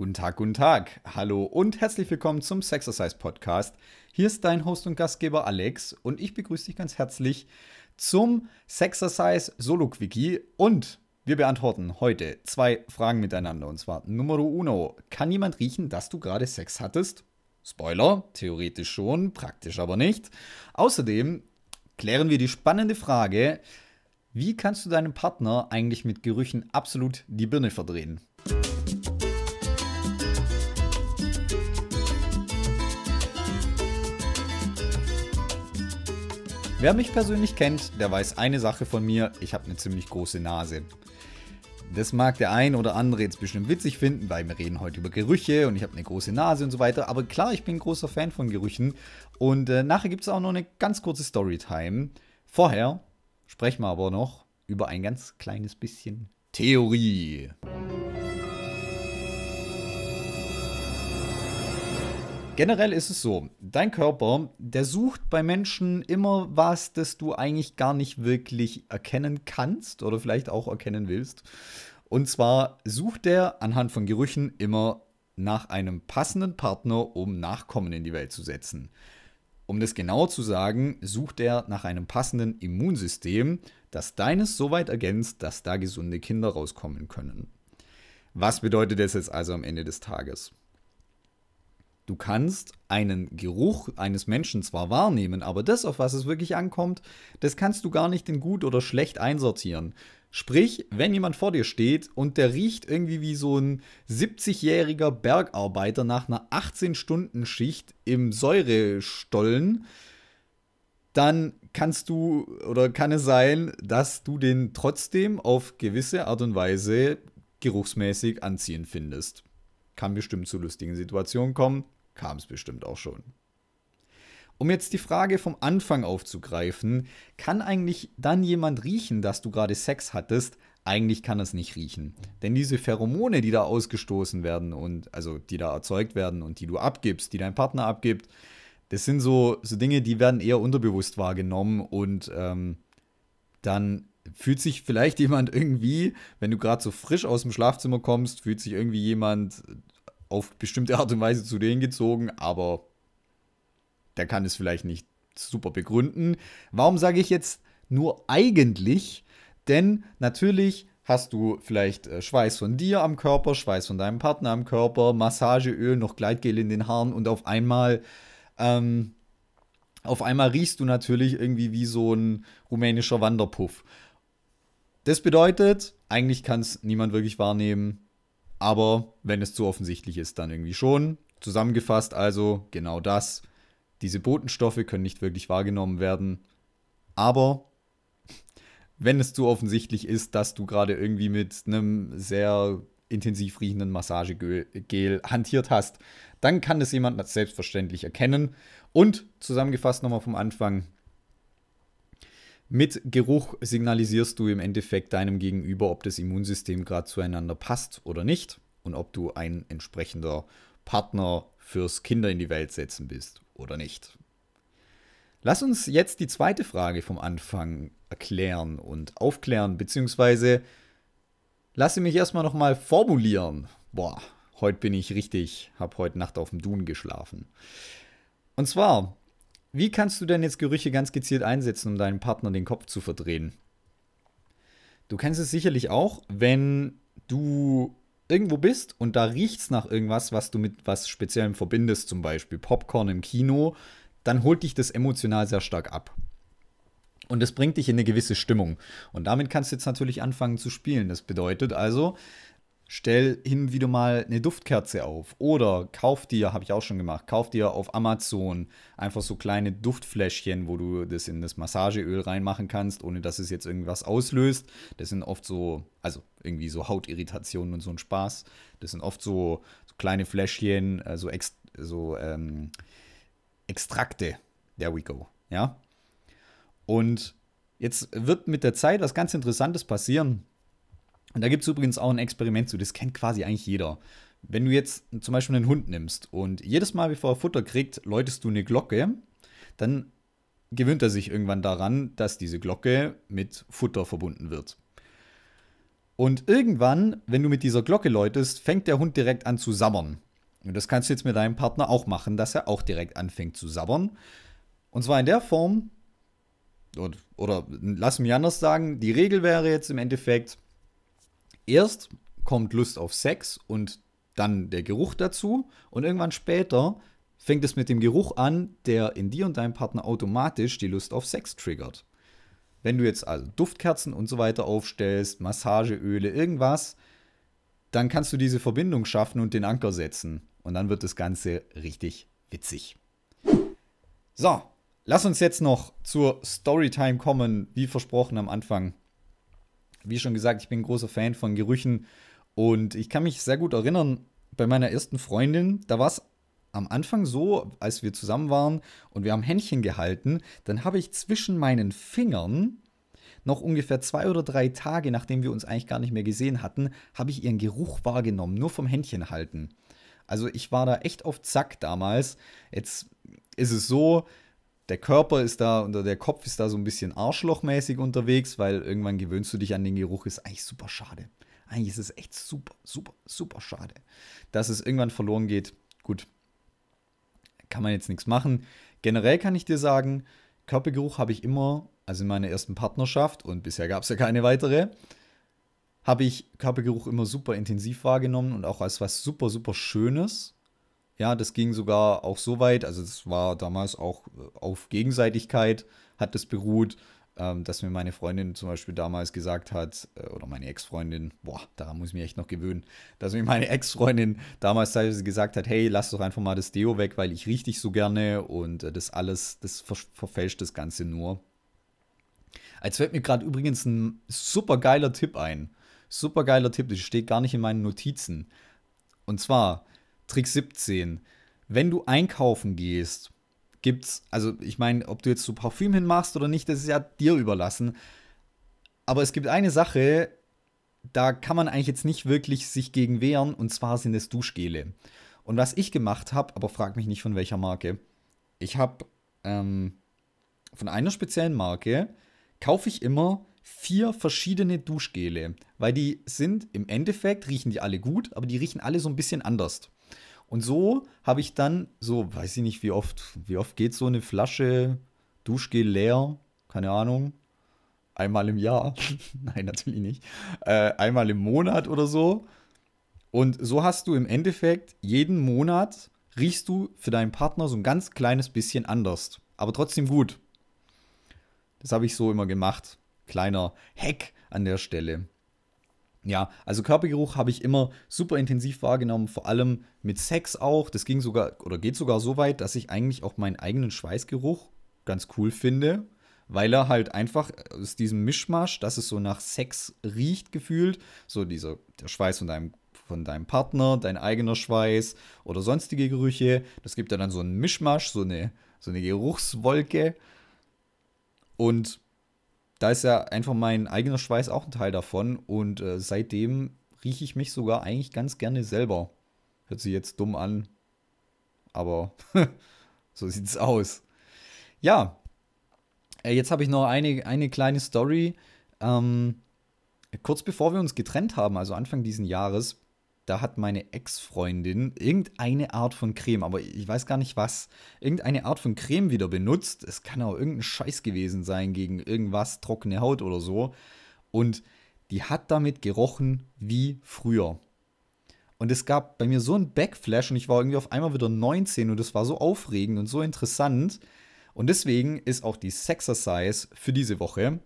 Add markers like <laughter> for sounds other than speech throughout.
Guten Tag, guten Tag. Hallo und herzlich willkommen zum Sexercise Podcast. Hier ist dein Host und Gastgeber Alex und ich begrüße dich ganz herzlich zum Sexercise Solo Quickie und wir beantworten heute zwei Fragen miteinander und zwar Nummer uno. Kann jemand riechen, dass du gerade Sex hattest? Spoiler, theoretisch schon, praktisch aber nicht. Außerdem klären wir die spannende Frage, wie kannst du deinem Partner eigentlich mit Gerüchen absolut die Birne verdrehen? Wer mich persönlich kennt, der weiß eine Sache von mir, ich habe eine ziemlich große Nase. Das mag der ein oder andere jetzt bestimmt witzig finden, weil wir reden heute über Gerüche und ich habe eine große Nase und so weiter. Aber klar, ich bin ein großer Fan von Gerüchen. Und äh, nachher gibt es auch noch eine ganz kurze Storytime. Vorher sprechen wir aber noch über ein ganz kleines bisschen Theorie. Generell ist es so, dein Körper, der sucht bei Menschen immer was, das du eigentlich gar nicht wirklich erkennen kannst oder vielleicht auch erkennen willst. Und zwar sucht er anhand von Gerüchen immer nach einem passenden Partner, um Nachkommen in die Welt zu setzen. Um das genauer zu sagen, sucht er nach einem passenden Immunsystem, das deines so weit ergänzt, dass da gesunde Kinder rauskommen können. Was bedeutet das jetzt also am Ende des Tages? Du kannst einen Geruch eines Menschen zwar wahrnehmen, aber das, auf was es wirklich ankommt, das kannst du gar nicht in gut oder schlecht einsortieren. Sprich, wenn jemand vor dir steht und der riecht irgendwie wie so ein 70-jähriger Bergarbeiter nach einer 18-Stunden-Schicht im Säurestollen, dann kannst du oder kann es sein, dass du den trotzdem auf gewisse Art und Weise geruchsmäßig anziehend findest. Kann bestimmt zu lustigen Situationen kommen, kam es bestimmt auch schon. Um jetzt die Frage vom Anfang aufzugreifen, kann eigentlich dann jemand riechen, dass du gerade Sex hattest? Eigentlich kann es nicht riechen. Denn diese Pheromone, die da ausgestoßen werden und also die da erzeugt werden und die du abgibst, die dein Partner abgibt, das sind so, so Dinge, die werden eher unterbewusst wahrgenommen und ähm, dann fühlt sich vielleicht <laughs> jemand irgendwie, wenn du gerade so frisch aus dem Schlafzimmer kommst, fühlt sich irgendwie jemand auf bestimmte Art und Weise zu denen gezogen, aber der kann es vielleicht nicht super begründen. Warum sage ich jetzt nur eigentlich? Denn natürlich hast du vielleicht äh, Schweiß von dir am Körper, Schweiß von deinem Partner am Körper, Massageöl, noch Gleitgel in den Haaren und auf einmal, ähm, auf einmal riechst du natürlich irgendwie wie so ein rumänischer Wanderpuff. Das bedeutet, eigentlich kann es niemand wirklich wahrnehmen, aber wenn es zu offensichtlich ist, dann irgendwie schon. Zusammengefasst also genau das. Diese Botenstoffe können nicht wirklich wahrgenommen werden. Aber wenn es zu offensichtlich ist, dass du gerade irgendwie mit einem sehr intensiv riechenden Massagegel hantiert hast, dann kann es jemand selbstverständlich erkennen. Und zusammengefasst nochmal vom Anfang, mit Geruch signalisierst du im Endeffekt deinem Gegenüber, ob das Immunsystem gerade zueinander passt oder nicht und ob du ein entsprechender Partner fürs Kinder in die Welt setzen bist oder nicht. Lass uns jetzt die zweite Frage vom Anfang erklären und aufklären, beziehungsweise lasse mich erstmal nochmal formulieren. Boah, heute bin ich richtig, hab heute Nacht auf dem Dun geschlafen. Und zwar, wie kannst du denn jetzt Gerüche ganz gezielt einsetzen, um deinem Partner den Kopf zu verdrehen? Du kennst es sicherlich auch, wenn du irgendwo bist und da riecht es nach irgendwas, was du mit was Speziellem verbindest, zum Beispiel Popcorn im Kino, dann holt dich das emotional sehr stark ab. Und das bringt dich in eine gewisse Stimmung. Und damit kannst du jetzt natürlich anfangen zu spielen. Das bedeutet also, stell hin wieder mal eine Duftkerze auf oder kauf dir, habe ich auch schon gemacht, kauf dir auf Amazon einfach so kleine Duftfläschchen, wo du das in das Massageöl reinmachen kannst, ohne dass es jetzt irgendwas auslöst. Das sind oft so, also irgendwie so Hautirritationen und so ein Spaß. Das sind oft so, so kleine Fläschchen, äh, so, Ex so ähm, Extrakte. There we go. Ja. Und jetzt wird mit der Zeit was ganz Interessantes passieren und da gibt es übrigens auch ein Experiment zu, das kennt quasi eigentlich jeder. Wenn du jetzt zum Beispiel einen Hund nimmst und jedes Mal, bevor er Futter kriegt, läutest du eine Glocke, dann gewöhnt er sich irgendwann daran, dass diese Glocke mit Futter verbunden wird. Und irgendwann, wenn du mit dieser Glocke läutest, fängt der Hund direkt an zu sabbern. Und das kannst du jetzt mit deinem Partner auch machen, dass er auch direkt anfängt zu sabbern. Und zwar in der Form, oder, oder lass mich anders sagen, die Regel wäre jetzt im Endeffekt, erst kommt Lust auf Sex und dann der Geruch dazu und irgendwann später fängt es mit dem Geruch an, der in dir und deinem Partner automatisch die Lust auf Sex triggert. Wenn du jetzt also Duftkerzen und so weiter aufstellst, Massageöle, irgendwas, dann kannst du diese Verbindung schaffen und den Anker setzen. Und dann wird das Ganze richtig witzig. So, lass uns jetzt noch zur Storytime kommen, wie versprochen am Anfang. Wie schon gesagt, ich bin ein großer Fan von Gerüchen und ich kann mich sehr gut erinnern, bei meiner ersten Freundin, da war es am Anfang so, als wir zusammen waren und wir haben Händchen gehalten, dann habe ich zwischen meinen Fingern noch ungefähr zwei oder drei Tage, nachdem wir uns eigentlich gar nicht mehr gesehen hatten, habe ich ihren Geruch wahrgenommen, nur vom Händchen halten. Also ich war da echt auf Zack damals. Jetzt ist es so, der Körper ist da oder der Kopf ist da so ein bisschen arschlochmäßig unterwegs, weil irgendwann gewöhnst du dich an den Geruch, ist eigentlich super schade. Eigentlich ist es echt super, super, super schade, dass es irgendwann verloren geht. Gut, kann man jetzt nichts machen. Generell kann ich dir sagen, Körpergeruch habe ich immer, also in meiner ersten Partnerschaft und bisher gab es ja keine weitere, habe ich Körpergeruch immer super intensiv wahrgenommen und auch als was super, super Schönes. Ja, das ging sogar auch so weit, also es war damals auch äh, auf Gegenseitigkeit, hat das beruht ähm, dass mir meine Freundin zum Beispiel damals gesagt hat, äh, oder meine Ex-Freundin, boah, daran muss ich mich echt noch gewöhnen, dass mir meine Ex-Freundin damals teilweise gesagt hat, hey, lass doch einfach mal das Deo weg, weil ich rieche dich so gerne und äh, das alles, das ver verfälscht das Ganze nur. Als fällt mir gerade übrigens ein super geiler Tipp ein. Super geiler Tipp, das steht gar nicht in meinen Notizen. Und zwar Trick 17. Wenn du einkaufen gehst gibt's, also ich meine, ob du jetzt so Parfüm hinmachst oder nicht, das ist ja dir überlassen. Aber es gibt eine Sache, da kann man eigentlich jetzt nicht wirklich sich gegen wehren, und zwar sind es Duschgele. Und was ich gemacht habe, aber frag mich nicht von welcher Marke, ich habe ähm, von einer speziellen Marke, kaufe ich immer vier verschiedene Duschgele, weil die sind im Endeffekt, riechen die alle gut, aber die riechen alle so ein bisschen anders. Und so habe ich dann, so, weiß ich nicht, wie oft, wie oft geht so eine Flasche Duschgel leer? Keine Ahnung. Einmal im Jahr. <laughs> Nein, natürlich nicht. Äh, einmal im Monat oder so. Und so hast du im Endeffekt jeden Monat riechst du für deinen Partner so ein ganz kleines bisschen anders. Aber trotzdem gut. Das habe ich so immer gemacht. Kleiner Hack an der Stelle. Ja, also Körpergeruch habe ich immer super intensiv wahrgenommen, vor allem mit Sex auch. Das ging sogar oder geht sogar so weit, dass ich eigentlich auch meinen eigenen Schweißgeruch ganz cool finde, weil er halt einfach aus diesem Mischmasch, dass es so nach Sex riecht gefühlt, so dieser der Schweiß von deinem von deinem Partner, dein eigener Schweiß oder sonstige Gerüche, das gibt ja dann so einen Mischmasch, so eine so eine Geruchswolke und da ist ja einfach mein eigener Schweiß auch ein Teil davon und äh, seitdem rieche ich mich sogar eigentlich ganz gerne selber. Hört sich jetzt dumm an, aber <laughs> so sieht es aus. Ja, äh, jetzt habe ich noch eine, eine kleine Story. Ähm, kurz bevor wir uns getrennt haben, also Anfang diesen Jahres, da hat meine Ex-Freundin irgendeine Art von Creme, aber ich weiß gar nicht was, irgendeine Art von Creme wieder benutzt. Es kann auch irgendein Scheiß gewesen sein gegen irgendwas, trockene Haut oder so. Und die hat damit gerochen wie früher. Und es gab bei mir so einen Backflash und ich war irgendwie auf einmal wieder 19 und es war so aufregend und so interessant. Und deswegen ist auch die Sexercise für diese Woche.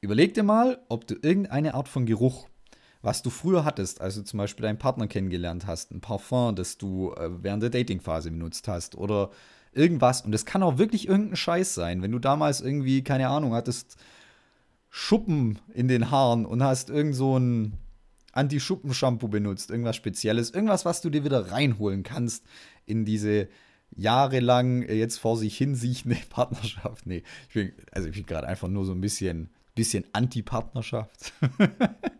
Überleg dir mal, ob du irgendeine Art von Geruch was du früher hattest, als du zum Beispiel deinen Partner kennengelernt hast, ein Parfum, das du äh, während der Datingphase benutzt hast oder irgendwas. Und es kann auch wirklich irgendein Scheiß sein, wenn du damals irgendwie, keine Ahnung, hattest Schuppen in den Haaren und hast irgend so ein Anti-Schuppen-Shampoo benutzt, irgendwas Spezielles, irgendwas, was du dir wieder reinholen kannst in diese jahrelang äh, jetzt vor sich hinsiechende <laughs> Partnerschaft. Nee, ich bin, also ich bin gerade einfach nur so ein bisschen, bisschen Anti-Partnerschaft. <laughs>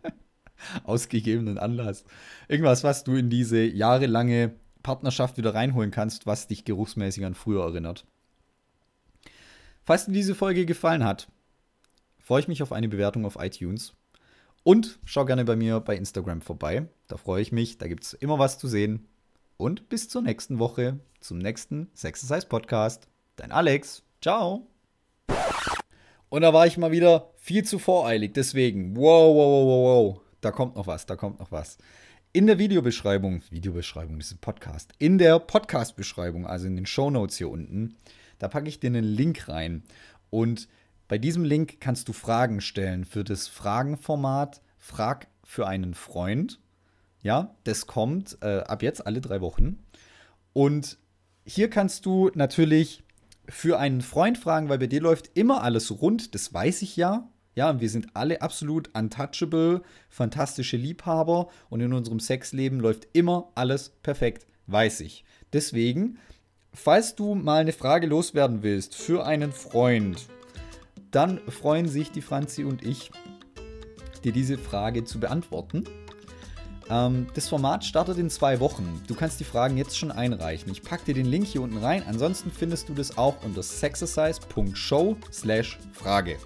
<laughs> ausgegebenen Anlass. Irgendwas, was du in diese jahrelange Partnerschaft wieder reinholen kannst, was dich geruchsmäßig an früher erinnert. Falls dir diese Folge gefallen hat, freue ich mich auf eine Bewertung auf iTunes. Und schau gerne bei mir bei Instagram vorbei. Da freue ich mich. Da gibt es immer was zu sehen. Und bis zur nächsten Woche, zum nächsten Sexercise Podcast. Dein Alex. Ciao. Und da war ich mal wieder viel zu voreilig. Deswegen, wow, wow, wow, wow, wow. Da kommt noch was, da kommt noch was. In der Videobeschreibung, Videobeschreibung, das ist ein Podcast, in der Podcast-Beschreibung, also in den Show Notes hier unten, da packe ich dir einen Link rein. Und bei diesem Link kannst du Fragen stellen für das Fragenformat Frag für einen Freund. Ja, das kommt äh, ab jetzt alle drei Wochen. Und hier kannst du natürlich für einen Freund fragen, weil bei dir läuft immer alles rund, das weiß ich ja. Ja, wir sind alle absolut untouchable, fantastische Liebhaber und in unserem Sexleben läuft immer alles perfekt, weiß ich. Deswegen, falls du mal eine Frage loswerden willst für einen Freund, dann freuen sich die Franzi und ich, dir diese Frage zu beantworten. Ähm, das Format startet in zwei Wochen. Du kannst die Fragen jetzt schon einreichen. Ich packe dir den Link hier unten rein. Ansonsten findest du das auch unter sexercise.show/frage.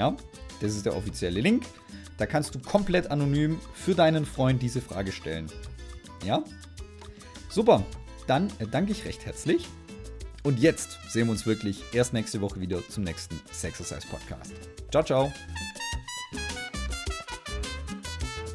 Ja, das ist der offizielle Link. Da kannst du komplett anonym für deinen Freund diese Frage stellen. Ja? Super. Dann danke ich recht herzlich. Und jetzt sehen wir uns wirklich erst nächste Woche wieder zum nächsten Sexercise Podcast. Ciao, ciao.